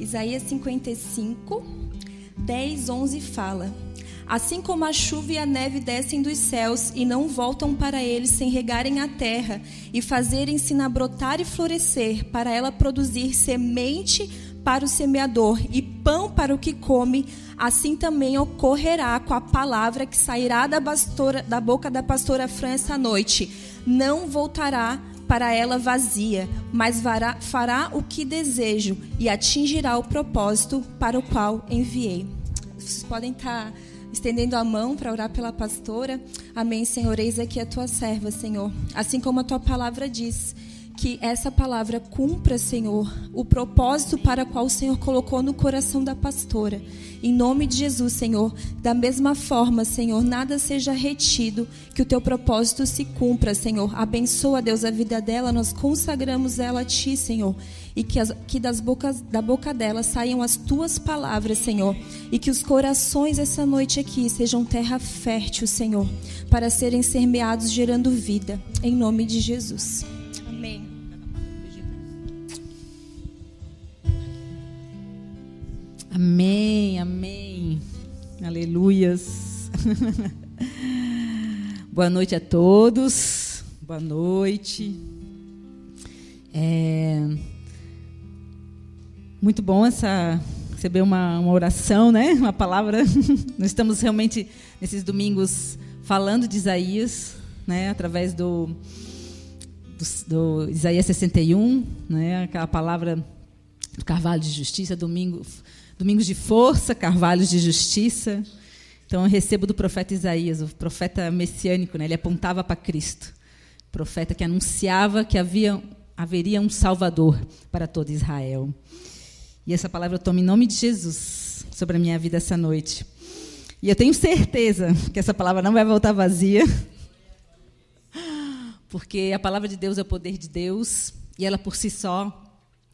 Isaías 55, 10, 11 fala: Assim como a chuva e a neve descem dos céus e não voltam para eles sem regarem a terra e fazerem-se na brotar e florescer, para ela produzir semente para o semeador e pão para o que come, assim também ocorrerá com a palavra que sairá da, pastora, da boca da pastora Fran essa noite. Não voltará para ela vazia, mas fará o que desejo e atingirá o propósito para o qual enviei. Vocês podem estar estendendo a mão para orar pela pastora. Amém, Senhor. Eis aqui a tua serva, Senhor. Assim como a tua palavra diz que essa palavra cumpra, Senhor, o propósito para qual o Senhor colocou no coração da pastora. Em nome de Jesus, Senhor, da mesma forma, Senhor, nada seja retido, que o teu propósito se cumpra, Senhor. Abençoa, Deus, a vida dela, nós consagramos ela a ti, Senhor. E que, as, que das bocas, da boca dela saiam as tuas palavras, Senhor. E que os corações essa noite aqui sejam terra fértil, Senhor, para serem semeados gerando vida. Em nome de Jesus. Amém, amém. Aleluias. Boa noite a todos. Boa noite. É muito bom essa receber uma, uma oração, né? Uma palavra. Nós estamos realmente nesses domingos falando de Isaías, né? Através do, do, do Isaías 61, né? Aquela palavra do carvalho de justiça, domingo Domingos de Força, Carvalhos de Justiça. Então, eu recebo do profeta Isaías, o profeta messiânico, né? ele apontava para Cristo. Profeta que anunciava que havia, haveria um Salvador para todo Israel. E essa palavra eu tomo em nome de Jesus sobre a minha vida essa noite. E eu tenho certeza que essa palavra não vai voltar vazia, porque a palavra de Deus é o poder de Deus e ela por si só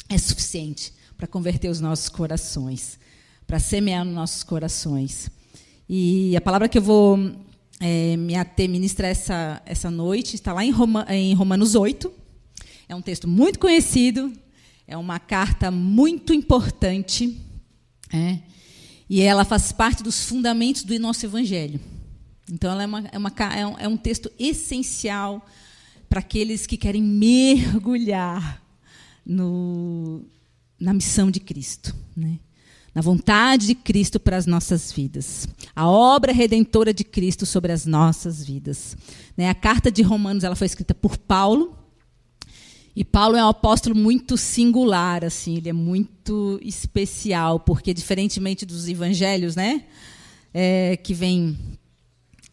é suficiente para converter os nossos corações, para semear nos nossos corações. E a palavra que eu vou é, me ater, ministrar essa, essa noite está lá em, Roma, em Romanos 8. É um texto muito conhecido, é uma carta muito importante, é, e ela faz parte dos fundamentos do nosso Evangelho. Então, ela é, uma, é, uma, é, um, é um texto essencial para aqueles que querem mergulhar no, na missão de Cristo, né? Na vontade de Cristo para as nossas vidas, a obra redentora de Cristo sobre as nossas vidas. Né? A carta de Romanos ela foi escrita por Paulo, e Paulo é um apóstolo muito singular, assim, ele é muito especial, porque diferentemente dos evangelhos, né, é, que vem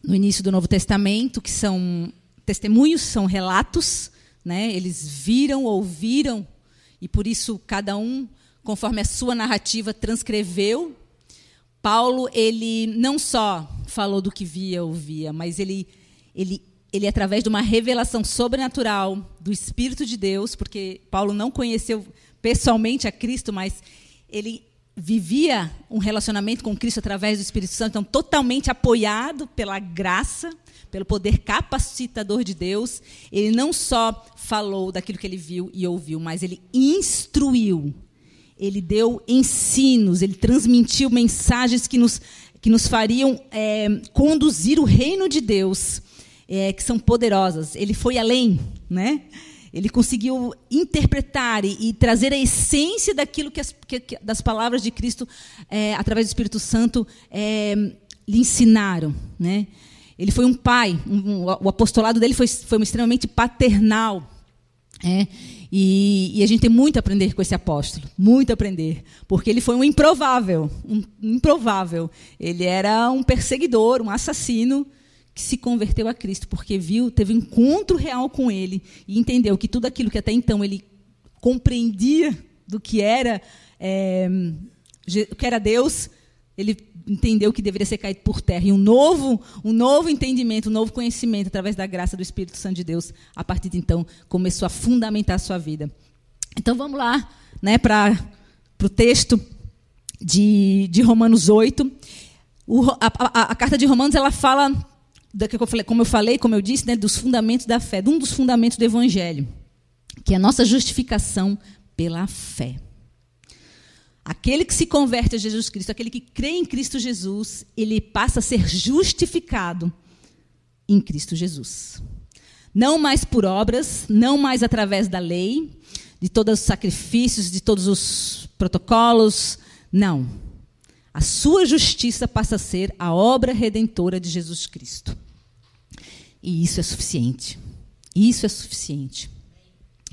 no início do Novo Testamento, que são testemunhos, são relatos, né, eles viram, ouviram e por isso cada um, conforme a sua narrativa, transcreveu. Paulo, ele não só falou do que via, ouvia, mas ele, ele, ele através de uma revelação sobrenatural do Espírito de Deus, porque Paulo não conheceu pessoalmente a Cristo, mas ele vivia um relacionamento com Cristo através do Espírito Santo, então totalmente apoiado pela graça pelo poder capacitador de Deus, ele não só falou daquilo que ele viu e ouviu, mas ele instruiu, ele deu ensinos, ele transmitiu mensagens que nos, que nos fariam é, conduzir o reino de Deus, é, que são poderosas. Ele foi além, né? Ele conseguiu interpretar e, e trazer a essência daquilo que, as, que, que das palavras de Cristo, é, através do Espírito Santo, é, lhe ensinaram, né? Ele foi um pai, um, o apostolado dele foi, foi extremamente paternal. É, e, e, a gente tem muito a aprender com esse apóstolo, muito a aprender, porque ele foi um improvável, um improvável. Ele era um perseguidor, um assassino que se converteu a Cristo, porque viu, teve um encontro real com ele e entendeu que tudo aquilo que até então ele compreendia do que era, é, que era Deus, ele entendeu que deveria ser caído por terra. E um novo, um novo entendimento, um novo conhecimento, através da graça do Espírito Santo de Deus, a partir de então, começou a fundamentar a sua vida. Então vamos lá né, para o texto de, de Romanos 8. O, a, a, a, carta de Romanos ela fala, como eu falei, como eu disse, né, dos fundamentos da fé, de um dos fundamentos do Evangelho, que é a nossa justificação pela fé. Aquele que se converte a Jesus Cristo, aquele que crê em Cristo Jesus, ele passa a ser justificado em Cristo Jesus. Não mais por obras, não mais através da lei, de todos os sacrifícios, de todos os protocolos. Não. A sua justiça passa a ser a obra redentora de Jesus Cristo. E isso é suficiente. Isso é suficiente.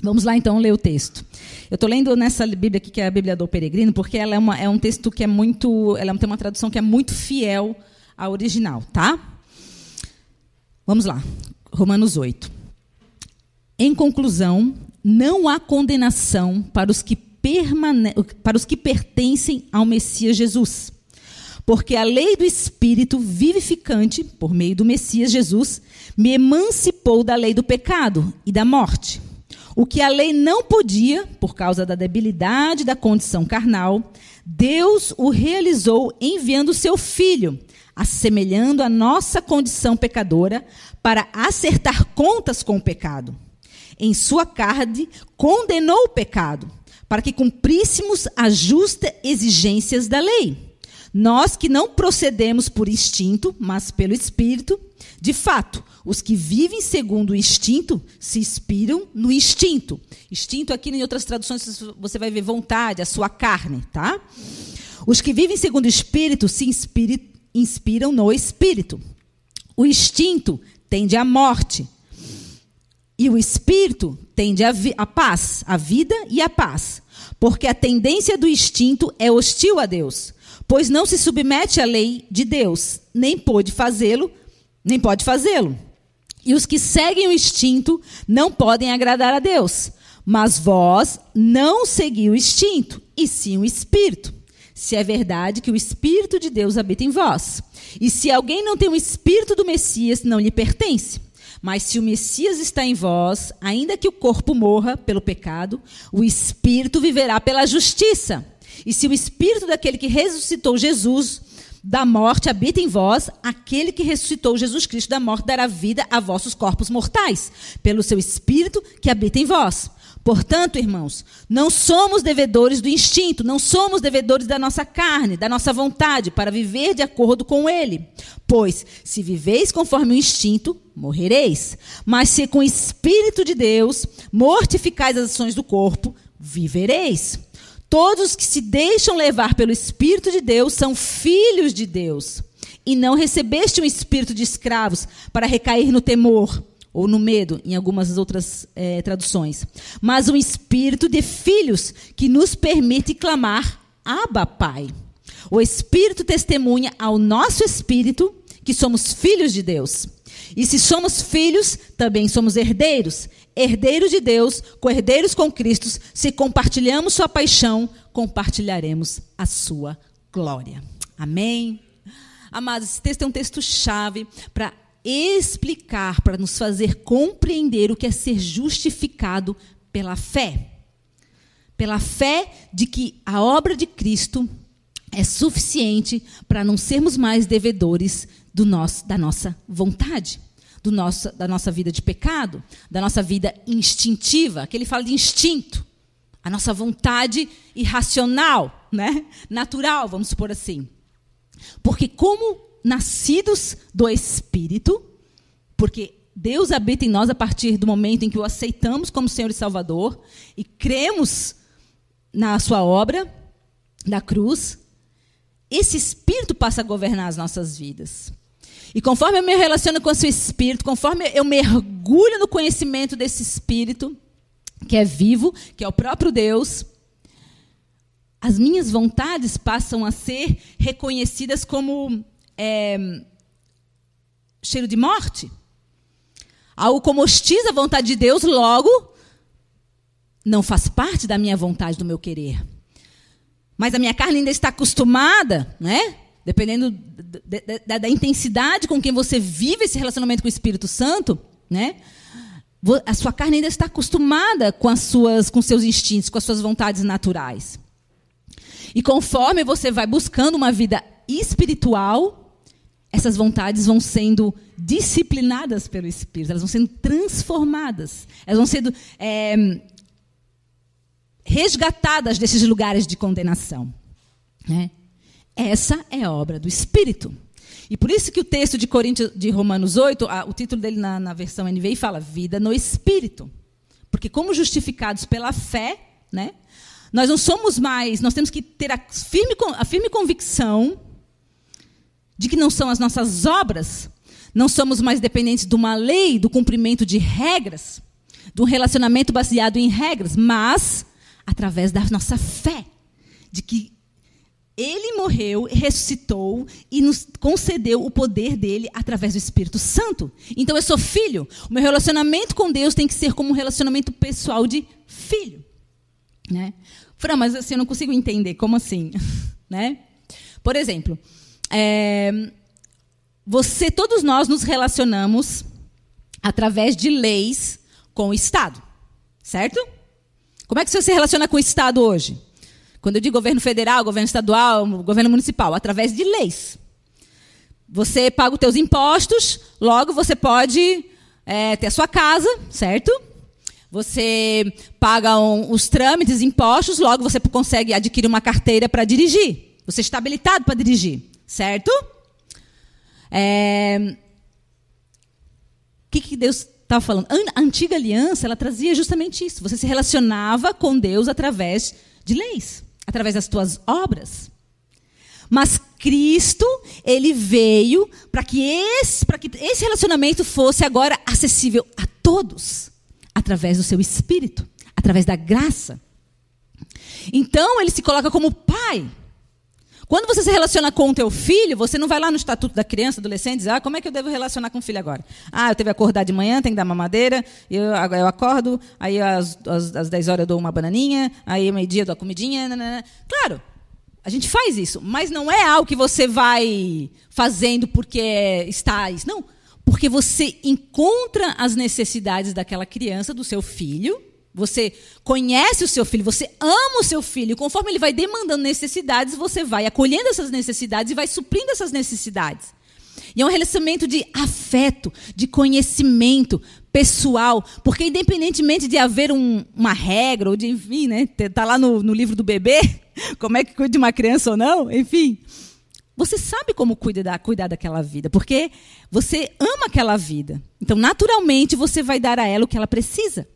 Vamos lá então ler o texto. Eu estou lendo nessa Bíblia aqui, que é a Bíblia do Peregrino, porque ela é, uma, é um texto que é muito. Ela tem uma tradução que é muito fiel ao original, tá? Vamos lá. Romanos 8. Em conclusão, não há condenação para os que, permane para os que pertencem ao Messias Jesus. Porque a lei do Espírito vivificante, por meio do Messias Jesus, me emancipou da lei do pecado e da morte. O que a lei não podia, por causa da debilidade da condição carnal, Deus o realizou enviando seu filho, assemelhando a nossa condição pecadora, para acertar contas com o pecado. Em sua carne, condenou o pecado, para que cumpríssemos as justas exigências da lei. Nós que não procedemos por instinto, mas pelo Espírito, de fato, os que vivem segundo o instinto se inspiram no instinto. Instinto aqui em outras traduções você vai ver vontade, a sua carne, tá? Os que vivem segundo o espírito se inspiram no espírito. O instinto tende à morte. E o espírito tende à paz, a vida e a paz. Porque a tendência do instinto é hostil a Deus, pois não se submete à lei de Deus, nem pode fazê-lo nem pode fazê-lo. E os que seguem o instinto não podem agradar a Deus. Mas vós não segui o instinto, e sim o espírito. Se é verdade que o espírito de Deus habita em vós. E se alguém não tem o espírito do Messias, não lhe pertence. Mas se o Messias está em vós, ainda que o corpo morra pelo pecado, o espírito viverá pela justiça. E se o espírito daquele que ressuscitou Jesus da morte habita em vós, aquele que ressuscitou Jesus Cristo da morte dará vida a vossos corpos mortais, pelo seu espírito que habita em vós. Portanto, irmãos, não somos devedores do instinto, não somos devedores da nossa carne, da nossa vontade, para viver de acordo com ele. Pois, se viveis conforme o instinto, morrereis. Mas se com o Espírito de Deus mortificais as ações do corpo, vivereis. Todos que se deixam levar pelo Espírito de Deus são filhos de Deus. E não recebeste um espírito de escravos para recair no temor ou no medo, em algumas outras é, traduções, mas um espírito de filhos que nos permite clamar: Abba, Pai. O Espírito testemunha ao nosso espírito que somos filhos de Deus. E se somos filhos, também somos herdeiros, herdeiros de Deus, co-herdeiros com Cristo, se compartilhamos sua paixão, compartilharemos a sua glória. Amém? Amados, esse texto é um texto-chave para explicar, para nos fazer compreender o que é ser justificado pela fé. Pela fé de que a obra de Cristo é suficiente para não sermos mais devedores do nosso, da nossa vontade do nosso, da nossa vida de pecado, da nossa vida instintiva, que ele fala de instinto, a nossa vontade irracional, né? natural, vamos supor assim. Porque, como nascidos do Espírito, porque Deus habita em nós a partir do momento em que o aceitamos como Senhor e Salvador e cremos na Sua obra da cruz, esse Espírito passa a governar as nossas vidas. E conforme eu me relaciono com o seu espírito, conforme eu mergulho no conhecimento desse espírito, que é vivo, que é o próprio Deus, as minhas vontades passam a ser reconhecidas como é, cheiro de morte. Algo como hostiza a vontade de Deus, logo não faz parte da minha vontade, do meu querer. Mas a minha carne ainda está acostumada, né? Dependendo da, da, da, intensidade com quem você vive esse relacionamento com o Espírito Santo, né? A sua carne ainda está acostumada com as suas, com seus instintos, com as suas vontades naturais. E conforme você vai buscando uma vida espiritual, essas vontades vão sendo disciplinadas pelo Espírito, elas vão sendo transformadas, elas vão sendo é, resgatadas desses lugares de condenação. Né? Essa é a obra do Espírito. E por isso que o texto de Coríntios, de Romanos 8, a, o título dele na, na versão NVI fala vida no Espírito. Porque como justificados pela fé, né, nós não somos mais, nós temos que ter a firme, a firme convicção de que não são as nossas obras, não somos mais dependentes de uma lei, do cumprimento de regras, de um relacionamento baseado em regras, mas através da nossa fé, de que ele morreu, ressuscitou e nos concedeu o poder dele através do Espírito Santo. Então eu sou filho. O meu relacionamento com Deus tem que ser como um relacionamento pessoal de filho. Né? Fran, mas assim, eu não consigo entender. Como assim? né? Por exemplo, é, você, todos nós nos relacionamos através de leis com o Estado. Certo? Como é que você se relaciona com o Estado hoje? Quando eu digo governo federal, governo estadual, governo municipal, através de leis. Você paga os seus impostos, logo você pode é, ter a sua casa, certo? Você paga um, os trâmites, impostos, logo você consegue adquirir uma carteira para dirigir. Você está habilitado para dirigir, certo? É... O que, que Deus estava falando? A antiga aliança ela trazia justamente isso. Você se relacionava com Deus através de leis através das tuas obras. Mas Cristo, ele veio para que esse, para que esse relacionamento fosse agora acessível a todos, através do seu espírito, através da graça. Então, ele se coloca como pai. Quando você se relaciona com o teu filho, você não vai lá no estatuto da criança, adolescente, e diz, ah, como é que eu devo relacionar com o filho agora? Ah, eu tenho que acordar de manhã, tenho que dar mamadeira, eu, eu acordo, aí às, às, às 10 horas eu dou uma bananinha, aí meio-dia eu dou a comidinha. Nanana. Claro, a gente faz isso, mas não é algo que você vai fazendo porque está isso. Não, porque você encontra as necessidades daquela criança, do seu filho, você conhece o seu filho, você ama o seu filho, conforme ele vai demandando necessidades, você vai acolhendo essas necessidades e vai suprindo essas necessidades. E é um relacionamento de afeto, de conhecimento pessoal, porque independentemente de haver um, uma regra, ou de, enfim, né, tá lá no, no livro do bebê, como é que cuida de uma criança ou não, enfim, você sabe como cuidar daquela vida, porque você ama aquela vida. Então, naturalmente, você vai dar a ela o que ela precisa.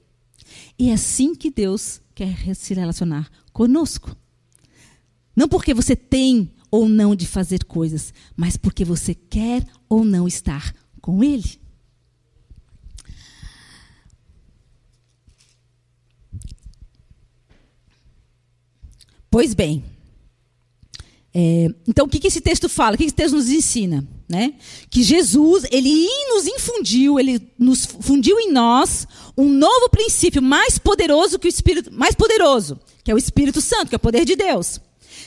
E é assim que Deus quer se relacionar conosco. Não porque você tem ou não de fazer coisas, mas porque você quer ou não estar com Ele. Pois bem, é, então o que, que esse texto fala? O que esse texto nos ensina? Né? Que Jesus, ele nos infundiu, ele nos fundiu em nós um novo princípio mais poderoso que o Espírito, mais poderoso, que é o Espírito Santo, que é o poder de Deus.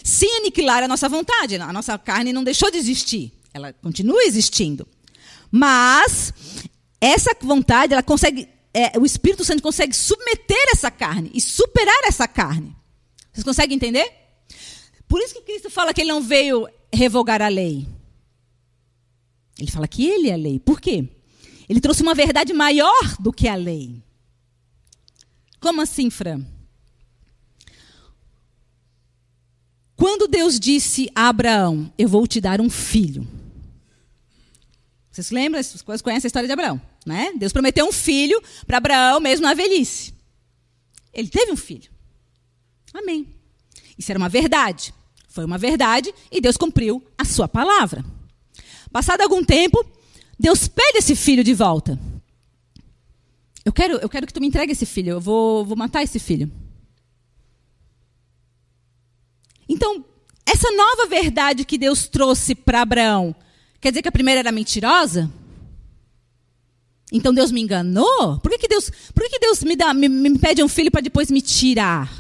Sem aniquilar a nossa vontade, a nossa carne não deixou de existir, ela continua existindo. Mas essa vontade, ela consegue, é, o Espírito Santo consegue submeter essa carne e superar essa carne. Vocês conseguem entender? Por isso que Cristo fala que ele não veio revogar a lei. Ele fala que ele é a lei. Por quê? Ele trouxe uma verdade maior do que a lei. Como assim, Fran? Quando Deus disse a Abraão: Eu vou te dar um filho. Vocês lembram? Vocês conhecem a história de Abraão, né? Deus prometeu um filho para Abraão mesmo na velhice. Ele teve um filho. Amém. Isso era uma verdade. Foi uma verdade e Deus cumpriu a sua palavra. Passado algum tempo, Deus pede esse filho de volta. Eu quero, eu quero que tu me entregue esse filho. Eu vou, vou matar esse filho. Então, essa nova verdade que Deus trouxe para Abraão, quer dizer que a primeira era mentirosa? Então Deus me enganou? Por que, que Deus, por que, que Deus me, dá, me, me pede um filho para depois me tirar?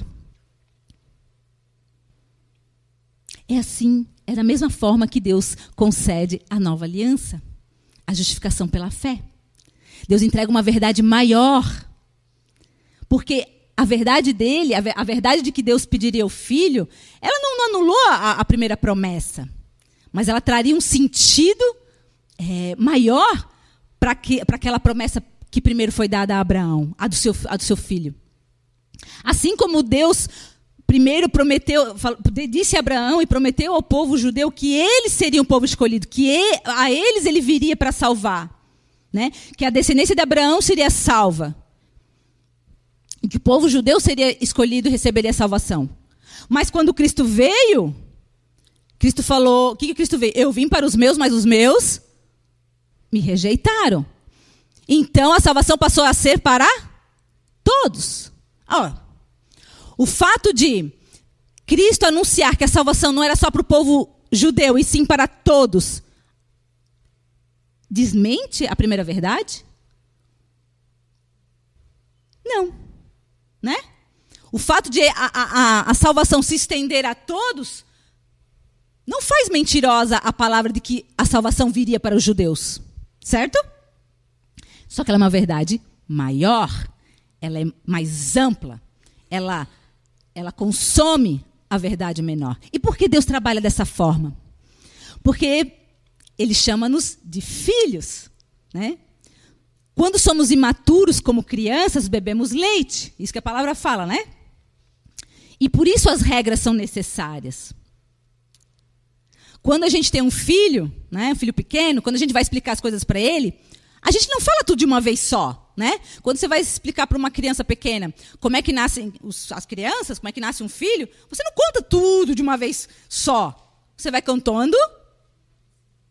É assim é da mesma forma que Deus concede a nova aliança, a justificação pela fé. Deus entrega uma verdade maior. Porque a verdade dele, a verdade de que Deus pediria o filho, ela não, anulou a, a, primeira promessa. Mas ela traria um sentido é, maior para aquela promessa que primeiro foi dada a Abraão, a do, seu, a do seu filho. Assim como Deus primeiro prometeu, disse a Abraão e prometeu ao povo judeu que eles seriam o povo escolhido, que a eles ele viria para salvar. Né? Que a descendência de Abraão seria salva. E que o povo judeu seria escolhido e receberia salvação. Mas quando Cristo veio, Cristo falou: o que, que Cristo veio? Eu vim para os meus, mas os meus me rejeitaram. Então a salvação passou a ser para todos. Ó, o fato de Cristo anunciar que a salvação não era só para o povo judeu, e sim para todos, desmente a primeira verdade? Não. Né? O fato de a, a, a, salvação se estender a todos não faz mentirosa a palavra de que a salvação viria para os judeus. Certo? Só que ela é uma verdade maior, ela é mais ampla, ela ela consome a verdade menor. E por que Deus trabalha dessa forma? Porque ele chama-nos de filhos, né? Quando somos imaturos como crianças, bebemos leite. Isso que a palavra fala, né? E por isso as regras são necessárias. Quando a gente tem um filho, né, um filho pequeno, quando a gente vai explicar as coisas para ele, a gente não fala tudo de uma vez só. Né? Quando você vai explicar para uma criança pequena como é que nascem os, as crianças, como é que nasce um filho, você não conta tudo de uma vez só. Você vai contando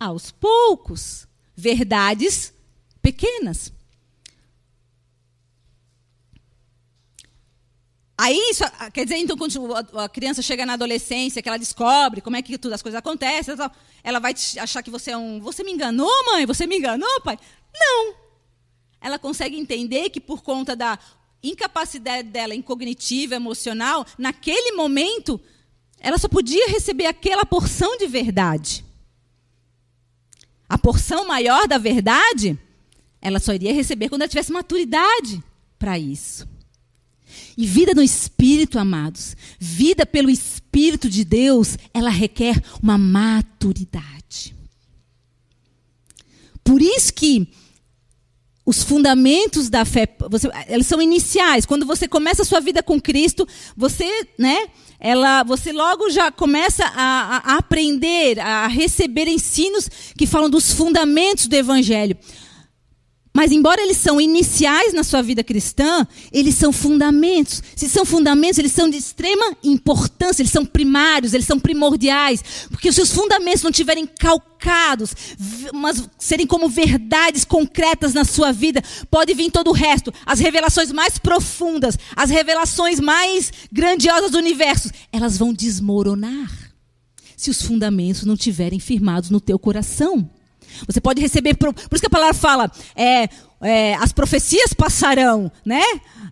aos poucos verdades pequenas. Aí, isso, quer dizer, então, quando a criança chega na adolescência, que ela descobre como é que todas as coisas acontecem, ela vai achar que você é um. Você me enganou, mãe? Você me enganou, pai? Não ela consegue entender que por conta da incapacidade dela em cognitiva, emocional, naquele momento, ela só podia receber aquela porção de verdade. A porção maior da verdade, ela só iria receber quando ela tivesse maturidade para isso. E vida no Espírito, amados, vida pelo Espírito de Deus, ela requer uma maturidade. Por isso que os fundamentos da fé, você, eles são iniciais. Quando você começa a sua vida com Cristo, você, né, ela, você logo já começa a, a aprender, a receber ensinos que falam dos fundamentos do Evangelho. Mas, embora eles são iniciais na sua vida cristã, eles são fundamentos. Se são fundamentos, eles são de extrema importância, eles são primários, eles são primordiais. Porque se os fundamentos não estiverem calcados, mas serem como verdades concretas na sua vida, pode vir todo o resto. As revelações mais profundas, as revelações mais grandiosas do universo, elas vão desmoronar. Se os fundamentos não estiverem firmados no teu coração. Você pode receber. Por, isso que a palavra fala: é, é, as profecias passarão, né?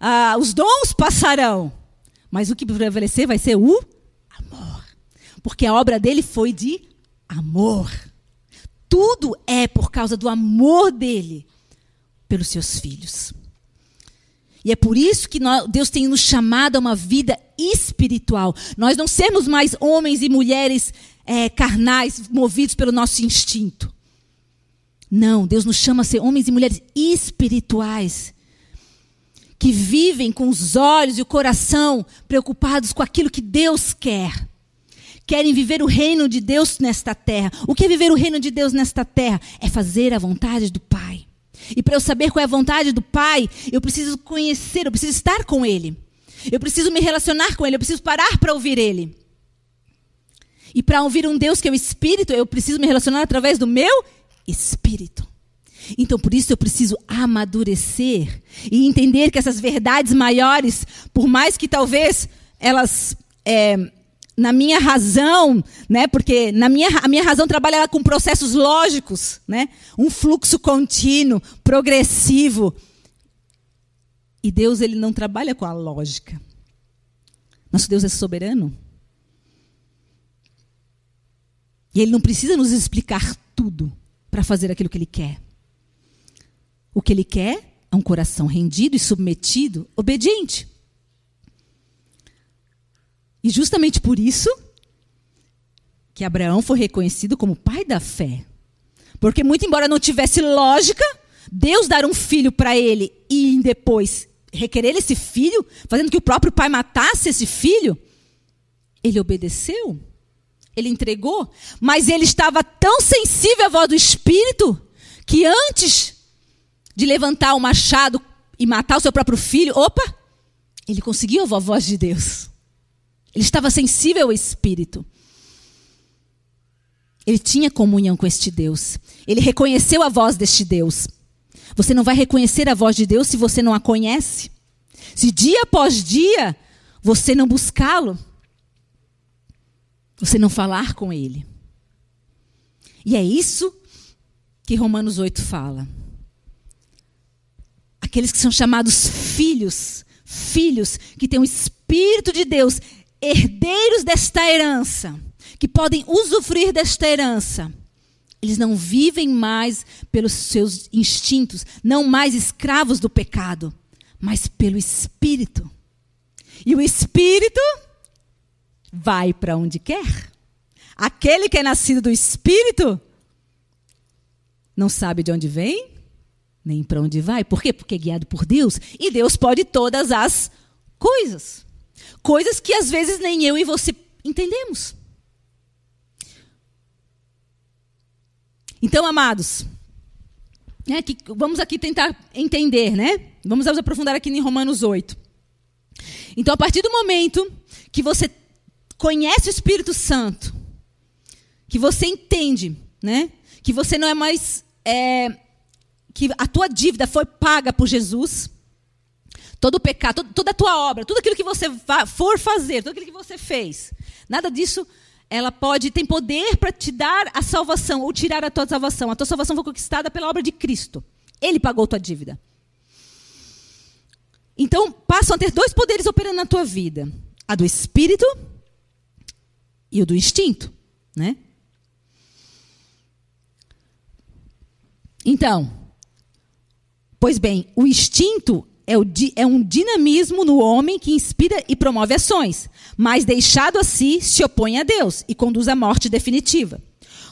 Ah, os dons passarão. Mas o que prevalecer vai ser o amor. Porque a obra dele foi de amor. Tudo é por causa do amor dele pelos seus filhos. E é por isso que Deus tem nos chamado a uma vida espiritual. Nós não sermos mais homens e mulheres é, carnais, movidos pelo nosso instinto. Não, Deus nos chama a ser homens e mulheres espirituais, que vivem com os olhos e o coração preocupados com aquilo que Deus quer. Querem viver o reino de Deus nesta terra. O que é viver o reino de Deus nesta terra? É fazer a vontade do Pai. E para eu saber qual é a vontade do Pai, eu preciso conhecer, eu preciso estar com Ele. Eu preciso me relacionar com Ele, eu preciso parar para ouvir Ele. E para ouvir um Deus que é o Espírito, eu preciso me relacionar através do meu espírito. Então, por isso eu preciso amadurecer e entender que essas verdades maiores, por mais que talvez elas, é, na minha razão, né, porque na minha, a minha razão trabalha com processos lógicos, né, um fluxo contínuo, progressivo. E Deus ele não trabalha com a lógica. Nosso Deus é soberano. E ele não precisa nos explicar tudo para fazer aquilo que ele quer. O que ele quer é um coração rendido e submetido, obediente. E justamente por isso que Abraão foi reconhecido como pai da fé. Porque, muito embora não tivesse lógica, Deus dar um filho para ele e depois requerer esse filho, fazendo que o próprio pai matasse esse filho, ele obedeceu, ele entregou, mas ele estava tão sensível à voz do Espírito que antes de levantar o machado e matar o seu próprio filho, opa, ele conseguiu ouvir a voz de Deus. Ele estava sensível ao Espírito. Ele tinha comunhão com este Deus. Ele reconheceu a voz deste Deus. Você não vai reconhecer a voz de Deus se você não a conhece. Se dia após dia você não buscá-lo, você não falar com ele. E é isso que Romanos 8 fala. Aqueles que são chamados filhos, filhos que têm o Espírito de Deus, herdeiros desta herança, que podem usufruir desta herança. Eles não vivem mais pelos seus instintos, não mais escravos do pecado, mas pelo Espírito. E o Espírito vai para onde quer. Aquele que é nascido do Espírito não sabe de onde vem, nem para onde vai. Por quê? Porque é guiado por Deus. E Deus pode todas as coisas. Coisas que às vezes nem eu e você entendemos. Então, amados, né, que, vamos aqui tentar entender, né? Vamos nos aprofundar aqui em Romanos 8. Então, a partir do momento que você conhece o Espírito Santo, que você entende, né? Que você não é mais é, que a tua dívida foi paga por Jesus. Todo o pecado, toda a tua obra, tudo aquilo que você for fazer, tudo aquilo que você fez, nada disso ela pode, tem poder para te dar a salvação ou tirar a tua salvação. A tua salvação foi conquistada pela obra de Cristo. Ele pagou tua dívida. Então, passam a ter dois poderes operando na tua vida: a do espírito e o do instinto, né? Então, pois bem, o instinto é, o, é, um dinamismo no homem que inspira e promove ações, mas deixado assim se opõe a Deus e conduz à morte definitiva.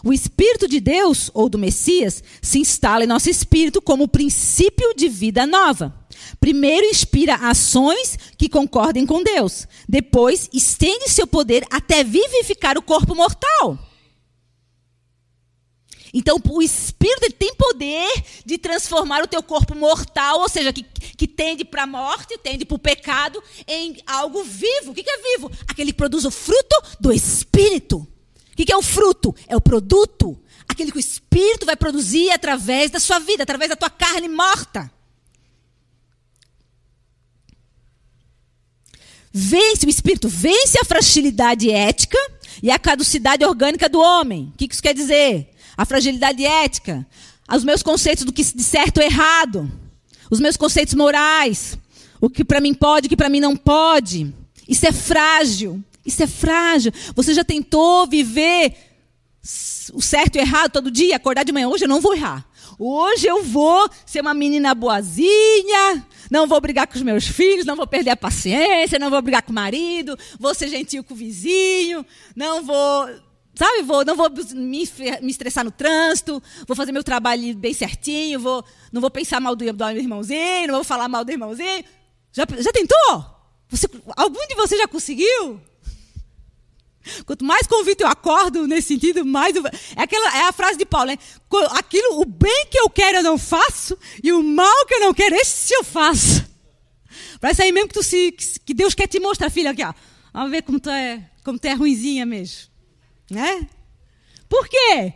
O Espírito de Deus, ou do Messias, se instala em nosso espírito como princípio de vida nova. Primeiro inspira ações que concordem com Deus. Depois estende seu poder até vivificar o corpo mortal. Então, o Espírito tem poder de transformar o teu corpo mortal, ou seja, que, que tende para a morte, tende para o pecado, em algo vivo. O que, é vivo? Aquele que produz o fruto do Espírito. O que, é o fruto? É o produto. Aquele que o Espírito vai produzir através da sua vida, através da tua carne morta. Vence o Espírito, vence a fragilidade ética e a caducidade orgânica do homem. O que isso quer dizer? a fragilidade ética, os meus conceitos do que de certo e errado, os meus conceitos morais, o que para mim pode, o que para mim não pode. Isso é frágil. Isso é frágil. Você já tentou viver o certo e o errado todo dia? Acordar de manhã, hoje eu não vou errar. Hoje eu vou ser uma menina boazinha, não vou brigar com os meus filhos, não vou perder a paciência, não vou brigar com o marido, vou ser gentil com o vizinho, não vou Sabe, vou, não vou me, me estressar no trânsito, vou fazer meu trabalho bem certinho, vou, não vou pensar mal do, do irmãozinho, não vou falar mal do irmãozinho. Já, já tentou? Você, algum de vocês já conseguiu? Quanto mais convite eu acordo nesse sentido, mais. Eu, é, aquela, é a frase de Paulo, né? Aquilo, o bem que eu quero eu não faço, e o mal que eu não quero, esse eu faço. Parece aí mesmo que, tu se, que Deus quer te mostrar, filha, aqui, ó. Vamos ver como tu é, como tu é ruinzinha mesmo. Né? Por quê?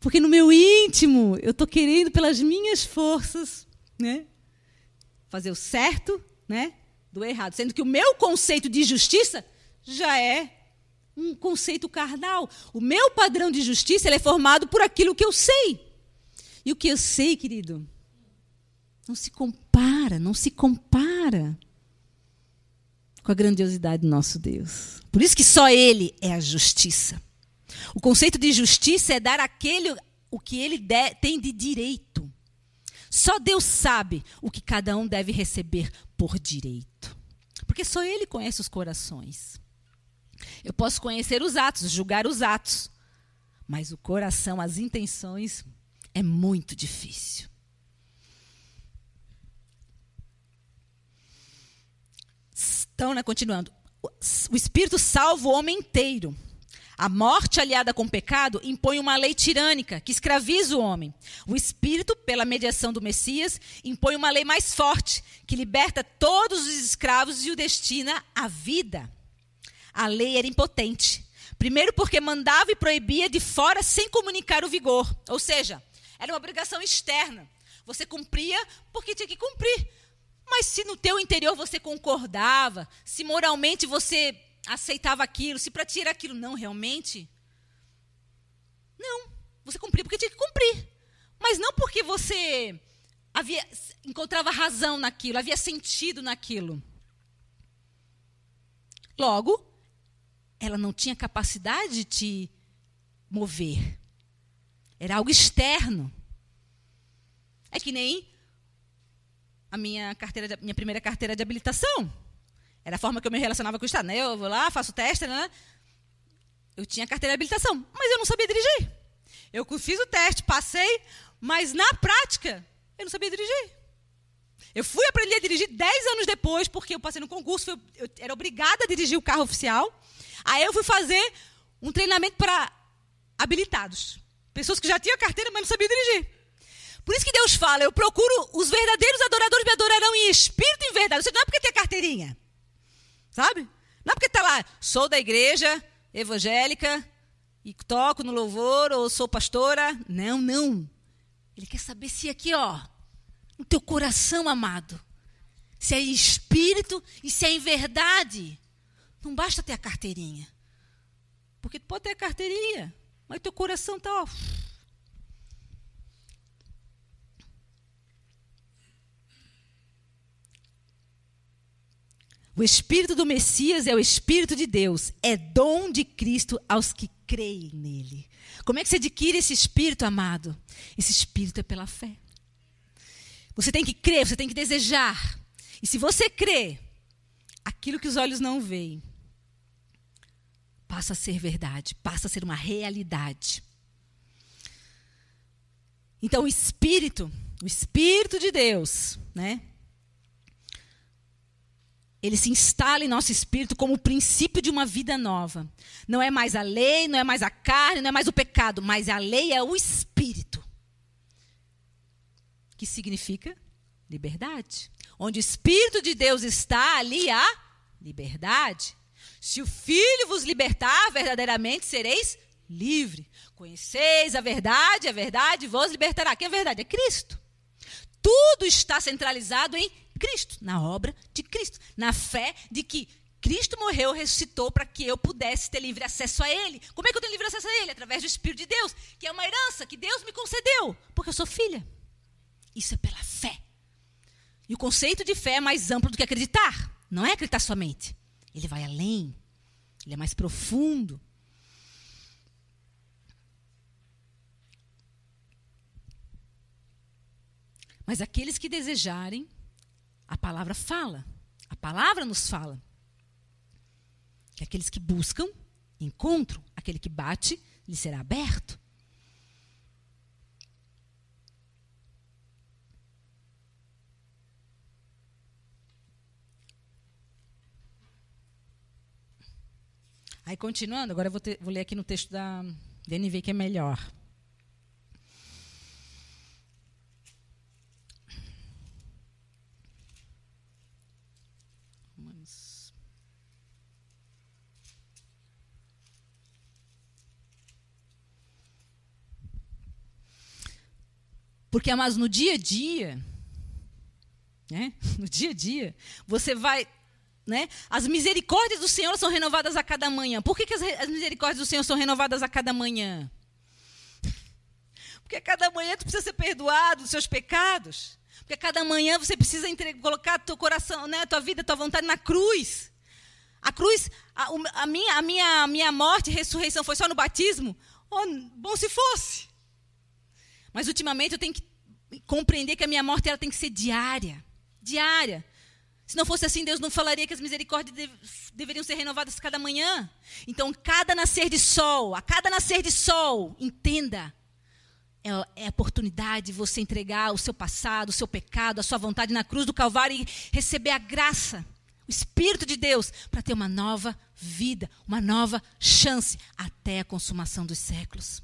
Porque no meu íntimo eu estou querendo pelas minhas forças, né? Fazer o certo, né? Do errado, sendo que o meu conceito de justiça já é um conceito carnal. O meu padrão de justiça é formado por aquilo que eu sei. E o que eu sei, querido, não se compara, não se compara com a grandiosidade do nosso Deus. Por isso que só Ele é a justiça. O conceito de justiça é dar aquele o que ele de, tem de direito. Só Deus sabe o que cada um deve receber por direito. Porque só Ele conhece os corações. Eu posso conhecer os atos, julgar os atos, mas o coração, as intenções, é muito difícil. Então, né, continuando. o Espírito salva o homem inteiro. A morte aliada com o pecado impõe uma lei tirânica que escraviza o homem. O Espírito, pela mediação do Messias, impõe uma lei mais forte que liberta todos os escravos e o destina à vida. A lei era impotente. Primeiro, porque mandava e proibia de fora sem comunicar o vigor. Ou seja, era uma obrigação externa. Você cumpria porque tinha que cumprir. Mas se no teu interior você concordava, se moralmente você aceitava aquilo, se para ti era aquilo, não realmente. Não, você cumpria porque tinha que cumprir. Mas não porque você havia encontrava razão naquilo, havia sentido naquilo. Logo, ela não tinha capacidade de te mover. Era algo externo. É que nem a minha carteira, de, minha primeira carteira de habilitação. Era a forma que eu me relacionava com o Estado. Né? Eu vou lá, faço teste, né? Eu tinha carteira de habilitação, mas eu não sabia dirigir. Eu fiz o teste, passei, mas na prática eu não sabia dirigir. Eu fui aprender a dirigir 10 anos depois, porque eu passei no concurso, eu, era obrigada a dirigir o carro oficial. Aí eu fui fazer um treinamento para habilitados. Pessoas que já tinham carteira, mas não sabiam dirigir. Por isso que Deus fala, eu procuro os verdadeiros adoradores me adorarão em espírito e em verdade. Você não é porque tem carteirinha. Sabe? Não é porque está lá, sou da igreja evangélica e toco no louvor ou sou pastora. Não, não. Ele quer saber se aqui, ó, no teu coração, amado, se é em espírito e se é em verdade. Não basta ter a carteirinha. Porque tu pode ter a carteirinha, mas teu coração está, O Espírito do Messias é o Espírito de Deus, é dom de Cristo aos que creem nele. Como é que você adquire esse Espírito, amado? Esse Espírito é pela fé. Você tem que crer, você tem que desejar. E se você crê, aquilo que os olhos não veem passa a ser verdade, passa a ser uma realidade. Então, o Espírito, o Espírito de Deus, né? ele se instala em nosso espírito como o princípio de uma vida nova. Não é mais a lei, não é mais a carne, não é mais o pecado, mas a lei é o espírito. Que significa liberdade. Onde o espírito de Deus está, ali há liberdade. Se o filho vos libertar, verdadeiramente sereis livre. Conheceis a verdade, a verdade vos libertará. Quem é a verdade? É Cristo. Tudo está centralizado em Cristo, na obra de Cristo, na fé de que Cristo morreu, ressuscitou para que eu pudesse ter livre acesso a Ele. Como é que eu tenho livre acesso a Ele? Através do Espírito de Deus, que é uma herança que Deus me concedeu, porque eu sou filha. Isso é pela fé. E o conceito de fé é mais amplo do que acreditar. Não é acreditar somente. Ele vai além. Ele é mais profundo. Mas aqueles que desejarem a palavra fala. A palavra nos fala. Que aqueles que buscam, encontram. Aquele que bate, lhe será aberto. Aí, continuando, agora eu vou, ter, vou ler aqui no texto da DNV, que é melhor. Porque, mas no dia a dia, né? no dia a dia, você vai. Né? As misericórdias do Senhor são renovadas a cada manhã. Por que, que as, as misericórdias do Senhor são renovadas a cada manhã? Porque a cada manhã tu precisa ser perdoado dos seus pecados. Porque a cada manhã você precisa entregar, colocar teu coração, né, tua vida, tua vontade na cruz. A cruz, a, a, minha, a, minha, a minha morte e ressurreição foi só no batismo? Oh, bom se fosse. Mas ultimamente eu tenho que compreender que a minha morte ela tem que ser diária. Diária. Se não fosse assim, Deus não falaria que as misericórdias deveriam ser renovadas cada manhã. Então, cada nascer de sol, a cada nascer de sol, entenda, é, é oportunidade de você entregar o seu passado, o seu pecado, a sua vontade na cruz do Calvário e receber a graça, o Espírito de Deus, para ter uma nova vida, uma nova chance até a consumação dos séculos.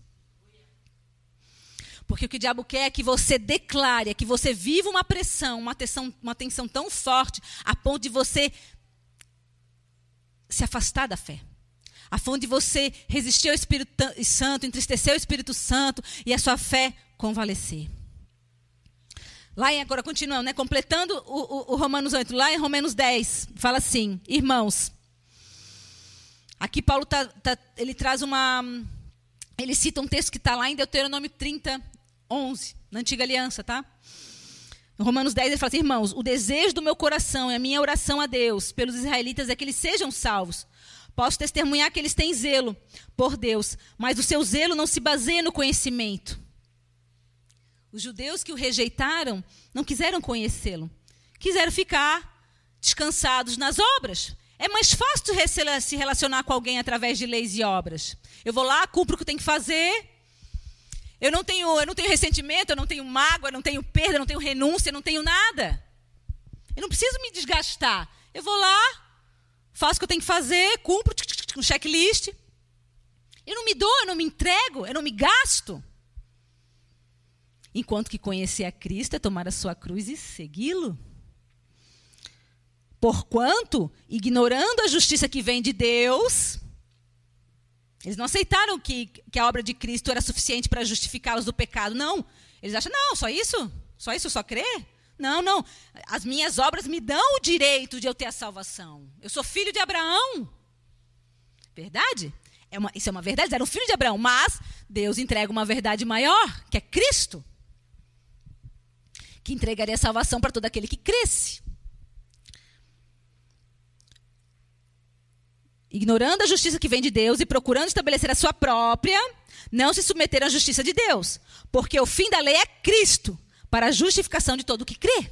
Porque o que o diabo quer é que você declare, é que você viva uma pressão, uma tensão, uma tensão tão forte, a ponto de você se afastar da fé. A ponto de você resistir ao Espírito Santo, entristecer o Espírito Santo e a sua fé convalescer. Lá em, agora continuando, né, completando o, o, o Romanos 8, lá em Romanos 10, fala assim, irmãos. Aqui Paulo tá, tá, ele traz uma. Ele cita um texto que está lá em Deuteronômio 30, 11, na antiga aliança, tá? Em Romanos 10 ele fala assim: irmãos, o desejo do meu coração e a minha oração a Deus pelos israelitas é que eles sejam salvos. Posso testemunhar que eles têm zelo por Deus, mas o seu zelo não se baseia no conhecimento. Os judeus que o rejeitaram não quiseram conhecê-lo. Quiseram ficar descansados nas obras. É mais fácil se relacionar com alguém através de leis e obras. Eu vou lá, cumpro o que tenho que fazer, eu não tenho, eu não tenho ressentimento, eu não tenho mágoa, eu não tenho perda, eu não tenho renúncia, eu não tenho nada. Eu não preciso me desgastar. Eu vou lá, faço o que eu tenho que fazer, cumpro um checklist. Eu não me dou, eu não me entrego, eu não me gasto. Enquanto que conhecer a Cristo é tomar a sua cruz e segui-lo. Porquanto, ignorando a justiça que vem de Deus, eles não aceitaram que, que a obra de Cristo era suficiente para justificá-los do pecado. Não. Eles acham, não, só isso? Só isso, só crer? Não, não. As minhas obras me dão o direito de eu ter a salvação. Eu sou filho de Abraão. Verdade? É uma, isso é uma verdade, eles eram filho de Abraão, mas Deus entrega uma verdade maior, que é Cristo. Que entregaria a salvação para todo aquele que cresce. Ignorando a justiça que vem de Deus e procurando estabelecer a sua própria, não se submeteram à justiça de Deus, porque o fim da lei é Cristo, para a justificação de todo o que crê.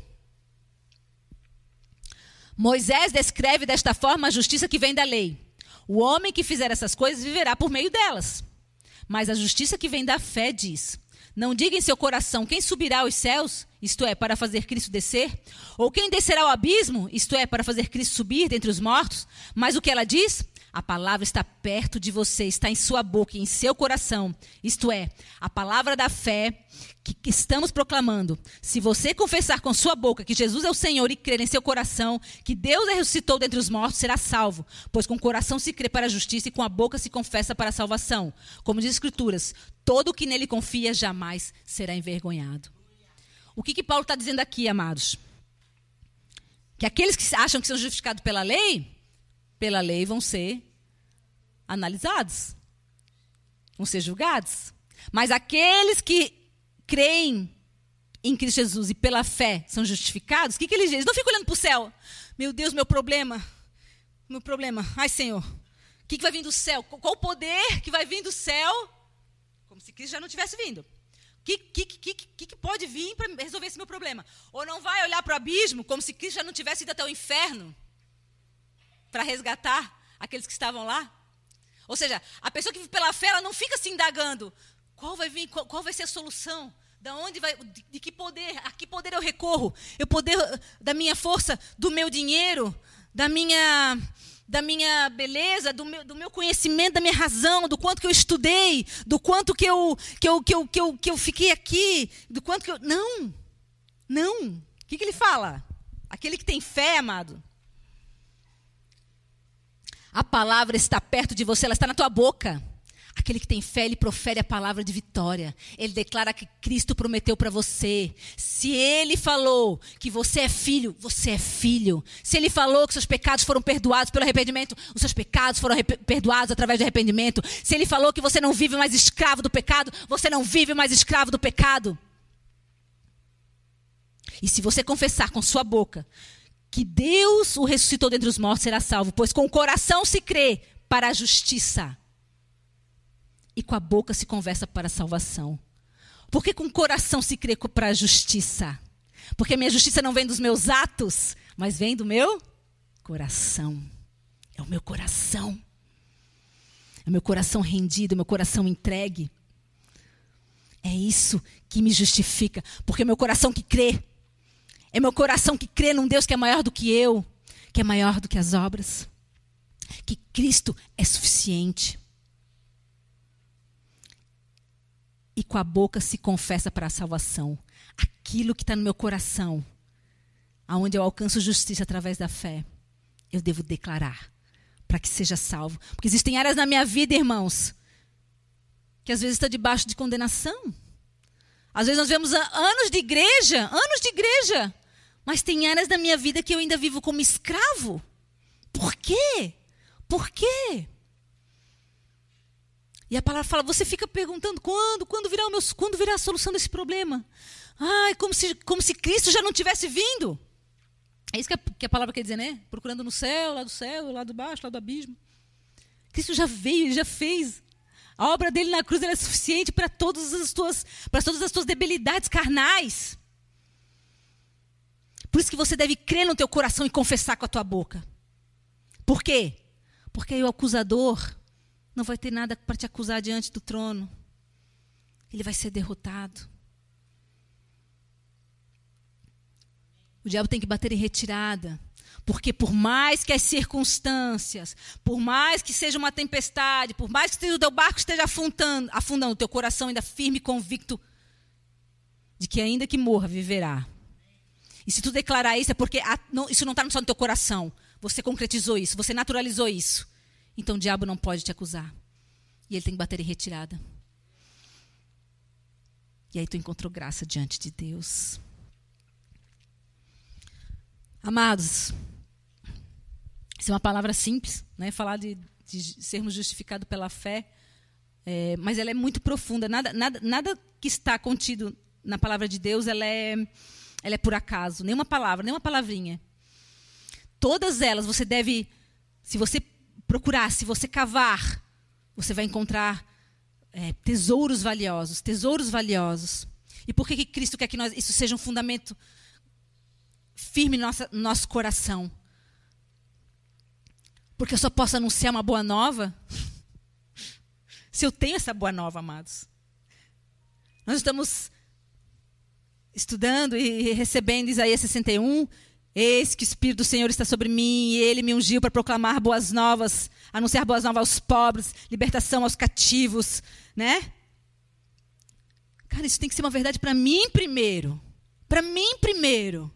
Moisés descreve desta forma a justiça que vem da lei. O homem que fizer essas coisas viverá por meio delas. Mas a justiça que vem da fé diz: Não diga em seu coração quem subirá aos céus, isto é, para fazer Cristo descer, ou quem descerá ao abismo, isto é, para fazer Cristo subir dentre os mortos. Mas o que ela diz? A palavra está perto de você, está em sua boca em seu coração. Isto é, a palavra da fé que estamos proclamando. Se você confessar com sua boca que Jesus é o Senhor e crer em seu coração que Deus ressuscitou dentre os mortos, será salvo. Pois com o coração se crê para a justiça e com a boca se confessa para a salvação. Como diz as Escrituras, todo o que nele confia jamais será envergonhado. O que, que Paulo está dizendo aqui, amados? Que aqueles que acham que são justificados pela lei pela lei vão ser analisados, vão ser julgados. Mas aqueles que creem em Cristo Jesus e pela fé são justificados, o que, que eles dizem? Não ficam olhando para o céu. Meu Deus, meu problema. Meu problema. Ai, Senhor. O que, que vai vir do céu? Qual o poder que vai vir do céu? Como se Cristo já não tivesse vindo. O que, que, que, que, que pode vir para resolver esse meu problema? Ou não vai olhar para o abismo como se Cristo já não tivesse ido até o inferno? Para resgatar aqueles que estavam lá? Ou seja, a pessoa que vive pela fé, ela não fica se indagando. Qual vai vir, qual, qual vai ser a solução? Da onde vai, de, de, que poder, a que poder eu recorro? Eu poder da minha força, do meu dinheiro, da minha da minha beleza, do meu, do meu conhecimento, da minha razão, do quanto que eu estudei, do quanto que eu que eu, que eu, que eu, que eu fiquei aqui, do quanto que eu não. Não. O que, que ele fala? Aquele que tem fé, amado, a palavra está perto de você, ela está na tua boca. Aquele que tem fé, ele profere a palavra de vitória. Ele declara que Cristo prometeu para você. Se ele falou que você é filho, você é filho. Se ele falou que seus pecados foram perdoados pelo arrependimento, os seus pecados foram perdoados através do arrependimento. Se ele falou que você não vive mais escravo do pecado, você não vive mais escravo do pecado. E se você confessar com sua boca que Deus o ressuscitou dentre os mortos, será salvo, pois com o coração se crê para a justiça e com a boca se conversa para a salvação. Porque com o coração se crê para a justiça? Porque minha justiça não vem dos meus atos, mas vem do meu coração. É o meu coração. É o meu coração rendido, é o meu coração entregue. É isso que me justifica, porque é o meu coração que crê é meu coração que crê num Deus que é maior do que eu, que é maior do que as obras, que Cristo é suficiente. E com a boca se confessa para a salvação. Aquilo que está no meu coração, aonde eu alcanço justiça através da fé, eu devo declarar para que seja salvo. Porque existem áreas na minha vida, irmãos, que às vezes está debaixo de condenação. Às vezes nós vemos anos de igreja, anos de igreja, mas tem áreas da minha vida que eu ainda vivo como escravo. Por quê? Por quê? E a palavra fala, você fica perguntando quando, quando virá, o meu, quando virá a solução desse problema? Ai, como se, como se Cristo já não tivesse vindo. É isso que a, que a palavra quer dizer, né? Procurando no céu, lá do céu, lá do baixo, lá do abismo. Cristo já veio, ele já fez. A obra dele na cruz é suficiente para todas as tuas, para todas as tuas debilidades carnais. Por isso que você deve crer no teu coração e confessar com a tua boca. Por quê? Porque aí o acusador não vai ter nada para te acusar diante do trono. Ele vai ser derrotado. O diabo tem que bater em retirada. Porque por mais que as circunstâncias, por mais que seja uma tempestade, por mais que o teu barco esteja afundando, afundando, o teu coração ainda firme e convicto de que ainda que morra, viverá. E se tu declarar isso, é porque a, não, isso não está só no teu coração. Você concretizou isso, você naturalizou isso. Então o diabo não pode te acusar. E ele tem que bater em retirada. E aí tu encontrou graça diante de Deus. Amados, isso é uma palavra simples, né? falar de, de sermos justificados pela fé, é, mas ela é muito profunda. Nada, nada, nada que está contido na palavra de Deus ela é, ela é por acaso. Nenhuma palavra, nenhuma palavrinha. Todas elas você deve, se você procurar, se você cavar, você vai encontrar é, tesouros valiosos, tesouros valiosos. E por que, que Cristo quer que nós, isso seja um fundamento firme no nosso, no nosso coração. Porque eu só posso anunciar uma boa nova se eu tenho essa boa nova, amados. Nós estamos estudando e recebendo Isaías 61. Eis que o Espírito do Senhor está sobre mim e ele me ungiu para proclamar boas novas, anunciar boas novas aos pobres, libertação aos cativos, né? Cara, isso tem que ser uma verdade para mim primeiro. Para mim primeiro.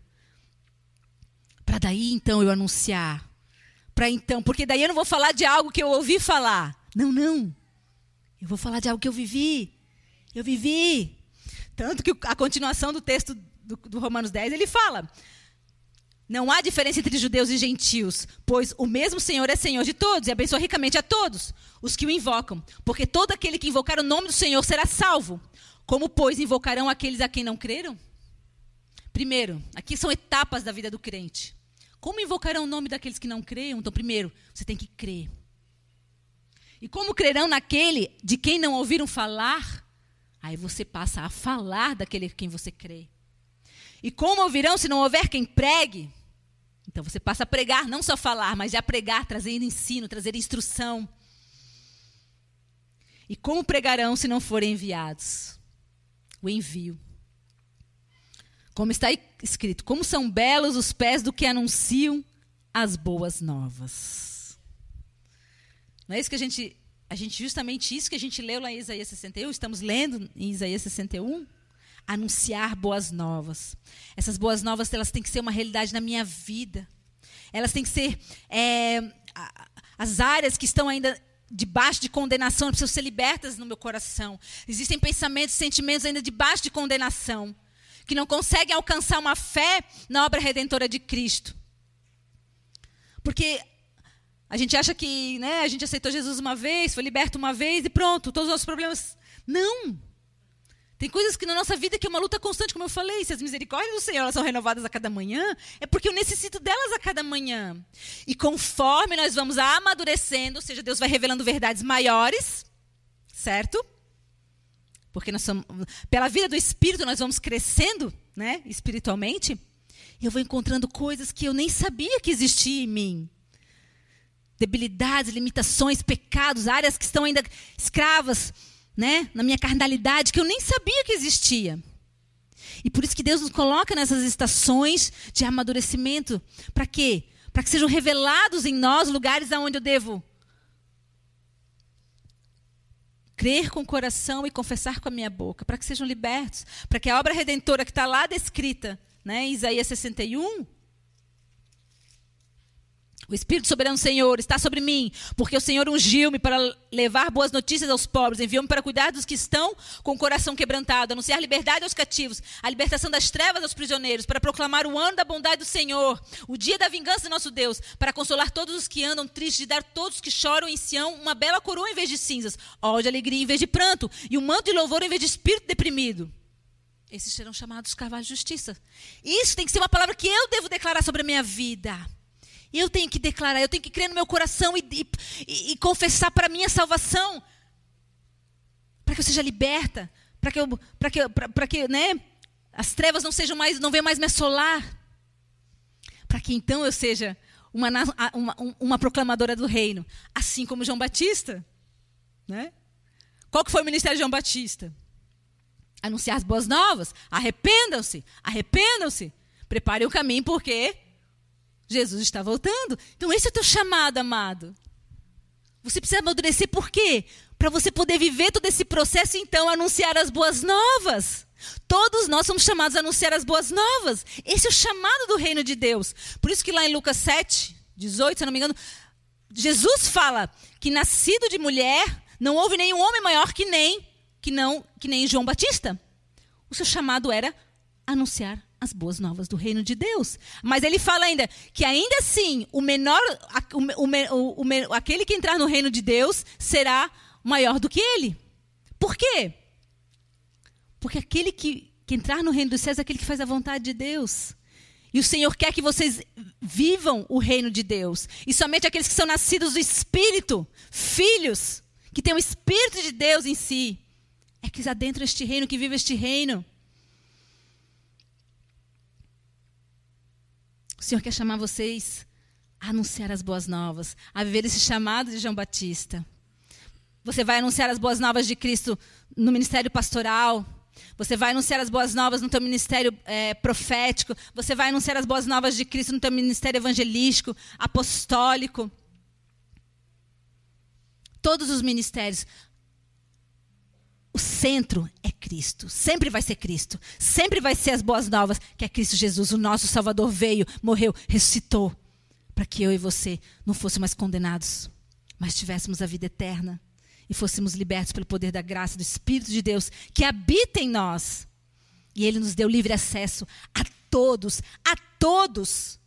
Para daí então eu anunciar. Para então, porque daí eu não vou falar de algo que eu ouvi falar. Não, não. Eu vou falar de algo que eu vivi. Eu vivi. Tanto que a continuação do texto do, do Romanos 10, ele fala: Não há diferença entre judeus e gentios, pois o mesmo Senhor é Senhor de todos e abençoa ricamente a todos os que o invocam. Porque todo aquele que invocar o nome do Senhor será salvo. Como, pois, invocarão aqueles a quem não creram? Primeiro, aqui são etapas da vida do crente. Como invocarão o nome daqueles que não creiam? Então, primeiro, você tem que crer. E como crerão naquele de quem não ouviram falar? Aí você passa a falar daquele quem você crê. E como ouvirão se não houver quem pregue? Então você passa a pregar, não só falar, mas já pregar, trazendo ensino, trazer instrução. E como pregarão se não forem enviados? O envio. Como está escrito: Como são belos os pés do que anunciam as boas novas. Não é isso que a gente. A gente justamente isso que a gente leu lá em Isaías 61, estamos lendo em Isaías 61, anunciar boas novas. Essas boas novas elas têm que ser uma realidade na minha vida. Elas têm que ser é, as áreas que estão ainda debaixo de condenação precisam ser libertas no meu coração. Existem pensamentos, sentimentos ainda debaixo de condenação que não conseguem alcançar uma fé na obra redentora de Cristo. Porque a gente acha que né, a gente aceitou Jesus uma vez, foi liberto uma vez e pronto, todos os nossos problemas. Não! Tem coisas que na nossa vida que é uma luta constante, como eu falei, se as misericórdias do Senhor são renovadas a cada manhã, é porque eu necessito delas a cada manhã. E conforme nós vamos amadurecendo, ou seja, Deus vai revelando verdades maiores, certo? porque nós somos, pela vida do Espírito nós vamos crescendo, né, espiritualmente, eu vou encontrando coisas que eu nem sabia que existiam em mim. Debilidades, limitações, pecados, áreas que estão ainda escravas, né, na minha carnalidade, que eu nem sabia que existia. E por isso que Deus nos coloca nessas estações de amadurecimento. Para quê? para que sejam revelados em nós lugares aonde eu devo crer com o coração e confessar com a minha boca, para que sejam libertos, para que a obra redentora que está lá descrita, né, Isaías 61, o Espírito Soberano Senhor está sobre mim, porque o Senhor ungiu-me para levar boas notícias aos pobres, enviou-me para cuidar dos que estão com o coração quebrantado, anunciar liberdade aos cativos, a libertação das trevas aos prisioneiros, para proclamar o ano da bondade do Senhor, o dia da vingança do nosso Deus, para consolar todos os que andam tristes e dar todos os que choram em Sião uma bela coroa em vez de cinzas, óleo de alegria em vez de pranto, e um manto de louvor em vez de espírito deprimido. Esses serão chamados carvalhos de justiça. Isso tem que ser uma palavra que eu devo declarar sobre a minha vida. Eu tenho que declarar, eu tenho que crer no meu coração e, e, e confessar para a minha salvação. Para que eu seja liberta. Para que, eu, que, que né, as trevas não sejam mais, não venham mais me assolar. Para que então eu seja uma, uma, uma proclamadora do reino. Assim como João Batista. Né? Qual que foi o ministério de João Batista? Anunciar as boas novas. Arrependam-se, arrependam-se. Preparem o caminho, porque Jesus está voltando. Então, esse é o teu chamado, amado. Você precisa amadurecer por quê? Para você poder viver todo esse processo, então, anunciar as boas novas. Todos nós somos chamados a anunciar as boas novas. Esse é o chamado do reino de Deus. Por isso que lá em Lucas 7, 18, se não me engano, Jesus fala que nascido de mulher, não houve nenhum homem maior que nem que não que nem João Batista. O seu chamado era anunciar as boas novas do reino de Deus. Mas ele fala ainda que ainda assim, o menor, o, o, o, aquele que entrar no reino de Deus será maior do que ele. Por quê? Porque aquele que, que entrar no reino dos céus é aquele que faz a vontade de Deus. E o Senhor quer que vocês vivam o reino de Deus. E somente aqueles que são nascidos do Espírito, filhos, que têm o Espírito de Deus em si, é que adentram este reino, que vive este reino. Senhor quer chamar vocês a anunciar as boas novas, a viver esse chamado de João Batista. Você vai anunciar as boas novas de Cristo no ministério pastoral. Você vai anunciar as boas novas no teu ministério é, profético. Você vai anunciar as boas novas de Cristo no teu ministério evangelístico, apostólico. Todos os ministérios. O centro é Cristo. Sempre vai ser Cristo. Sempre vai ser as boas novas, que é Cristo Jesus, o nosso Salvador veio, morreu, ressuscitou, para que eu e você não fôssemos mais condenados, mas tivéssemos a vida eterna e fôssemos libertos pelo poder da graça do Espírito de Deus que habita em nós. E ele nos deu livre acesso a todos, a todos.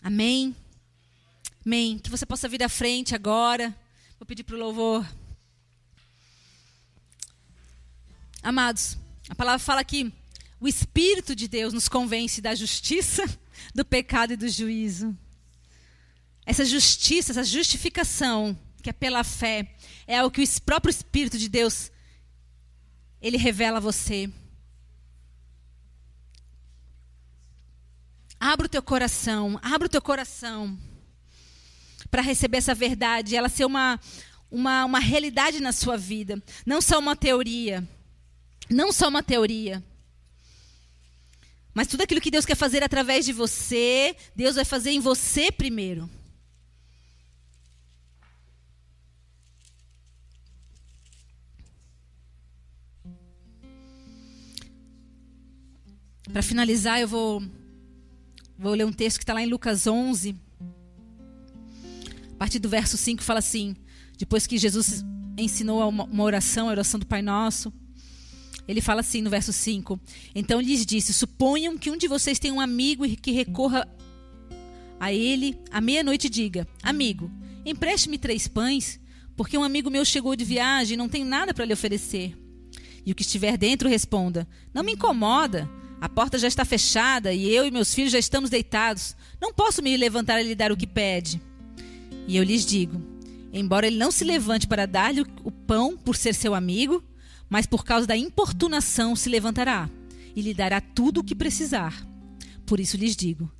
Amém. Amém. Que você possa vir à frente agora. Vou pedir para o louvor. Amados, a palavra fala que o Espírito de Deus nos convence da justiça, do pecado e do juízo. Essa justiça, essa justificação, que é pela fé, é o que o próprio Espírito de Deus ele revela a você. Abra o teu coração, abra o teu coração para receber essa verdade, ela ser uma, uma, uma realidade na sua vida, não só uma teoria. Não só uma teoria. Mas tudo aquilo que Deus quer fazer através de você, Deus vai fazer em você primeiro. Para finalizar, eu vou, vou ler um texto que está lá em Lucas 11. A partir do verso 5 fala assim: Depois que Jesus ensinou uma, oração, a oração do Pai Nosso. Ele fala assim no verso 5: Então lhes disse: Suponham que um de vocês tem um amigo e que recorra a ele à meia-noite diga: Amigo, empreste-me três pães, porque um amigo meu chegou de viagem e não tenho nada para lhe oferecer. E o que estiver dentro responda: Não me incomoda. A porta já está fechada e eu e meus filhos já estamos deitados. Não posso me levantar e lhe dar o que pede. E eu lhes digo: embora ele não se levante para dar-lhe o pão por ser seu amigo, mas por causa da importunação se levantará e lhe dará tudo o que precisar. Por isso lhes digo: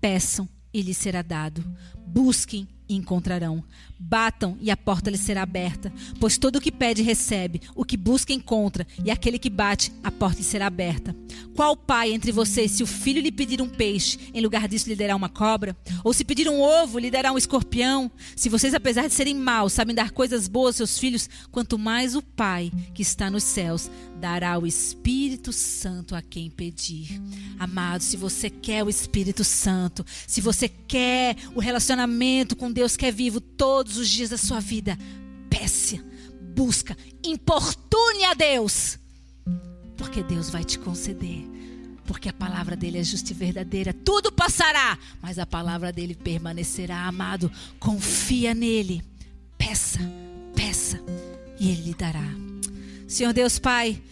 peçam e lhes será dado, busquem e encontrarão. Batam e a porta lhes será aberta. Pois todo o que pede recebe, o que busca encontra, e aquele que bate, a porta lhe será aberta. Qual pai entre vocês, se o filho lhe pedir um peixe, em lugar disso lhe dará uma cobra? Ou se pedir um ovo, lhe dará um escorpião? Se vocês, apesar de serem maus, sabem dar coisas boas aos seus filhos, quanto mais o Pai que está nos céus dará o Espírito Santo a quem pedir. Amado, se você quer o Espírito Santo, se você quer o relacionamento com Deus que é vivo todos os dias da sua vida, peça, busca, importune a Deus, porque Deus vai te conceder. Porque a palavra dele é justa e verdadeira. Tudo passará, mas a palavra dele permanecerá. Amado, confia nele. Peça, peça, e ele lhe dará. Senhor Deus Pai,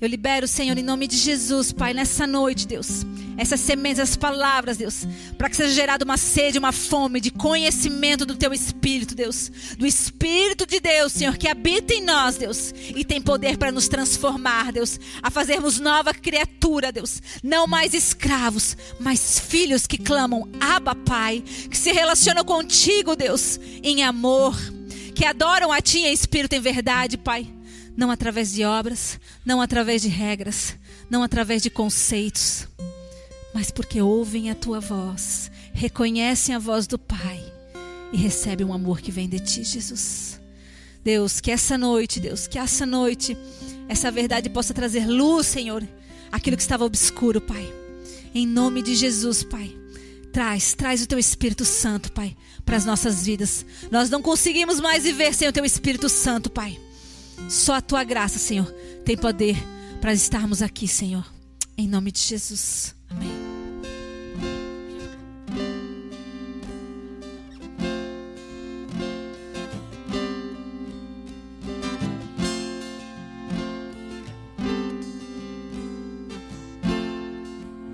eu libero, Senhor, em nome de Jesus, Pai, nessa noite, Deus, essas sementes, essas palavras, Deus, para que seja gerada uma sede, uma fome de conhecimento do Teu Espírito, Deus, do Espírito de Deus, Senhor, que habita em nós, Deus, e tem poder para nos transformar, Deus, a fazermos nova criatura, Deus, não mais escravos, mas filhos que clamam, Abba, Pai, que se relacionam contigo, Deus, em amor, que adoram a Ti em Espírito em verdade, Pai. Não através de obras, não através de regras, não através de conceitos, mas porque ouvem a tua voz, reconhecem a voz do Pai e recebem um amor que vem de ti, Jesus. Deus, que essa noite, Deus, que essa noite essa verdade possa trazer luz, Senhor, aquilo que estava obscuro, Pai. Em nome de Jesus, Pai. Traz, traz o teu Espírito Santo, Pai, para as nossas vidas. Nós não conseguimos mais viver sem o teu Espírito Santo, Pai. Só a tua graça, Senhor, tem poder para estarmos aqui, Senhor. Em nome de Jesus. Amém.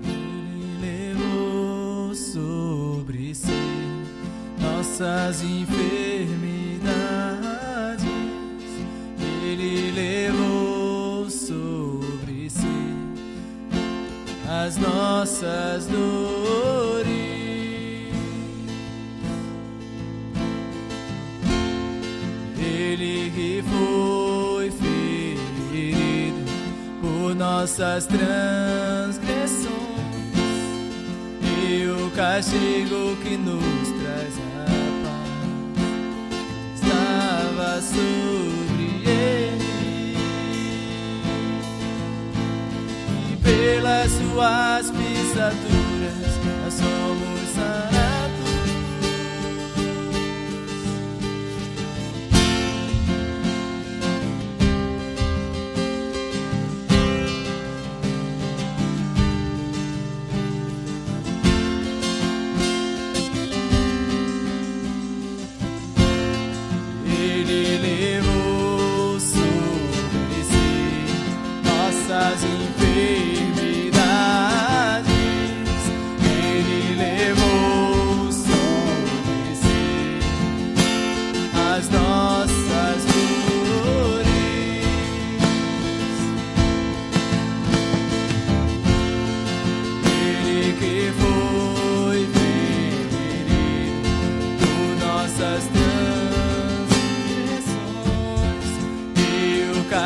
Ele levou sobre si nossas enfermidades. As nossas dores. Ele que foi ferido por nossas transgressões e o castigo que nos traz a paz estava sobre ele e pelas suas pisaduras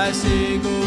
e o castigo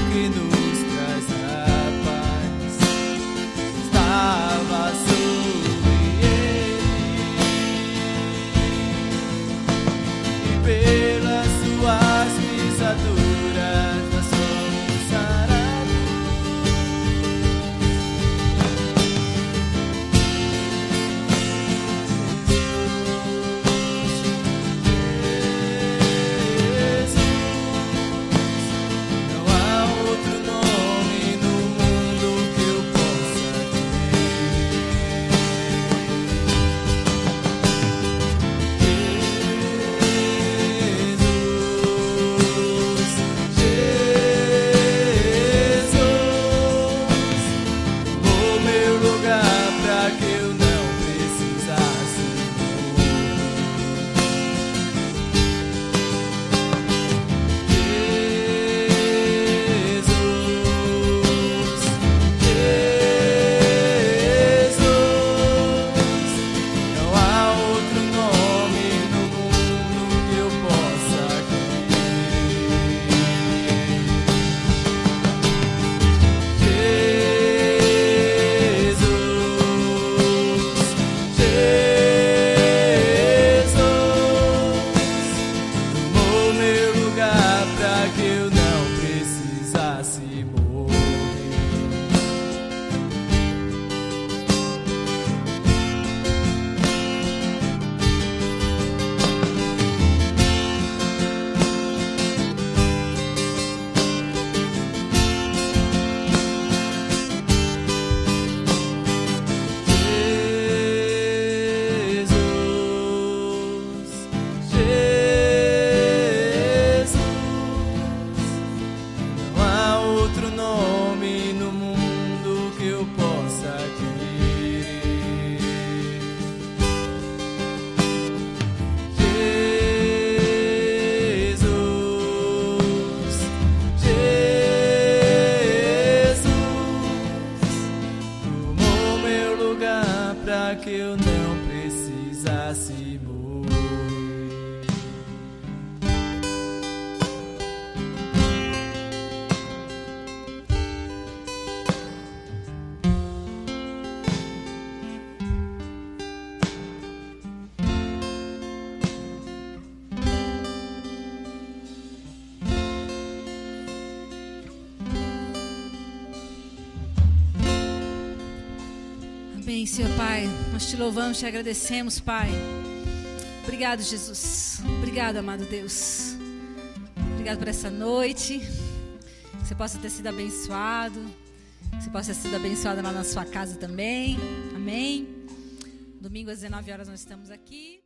Amém, Senhor Pai. Nós te louvamos, te agradecemos, Pai. Obrigado, Jesus. Obrigado, amado Deus. Obrigado por essa noite. Que você possa ter sido abençoado. Que você possa ter sido abençoado lá na sua casa também. Amém. Domingo às 19 horas nós estamos aqui.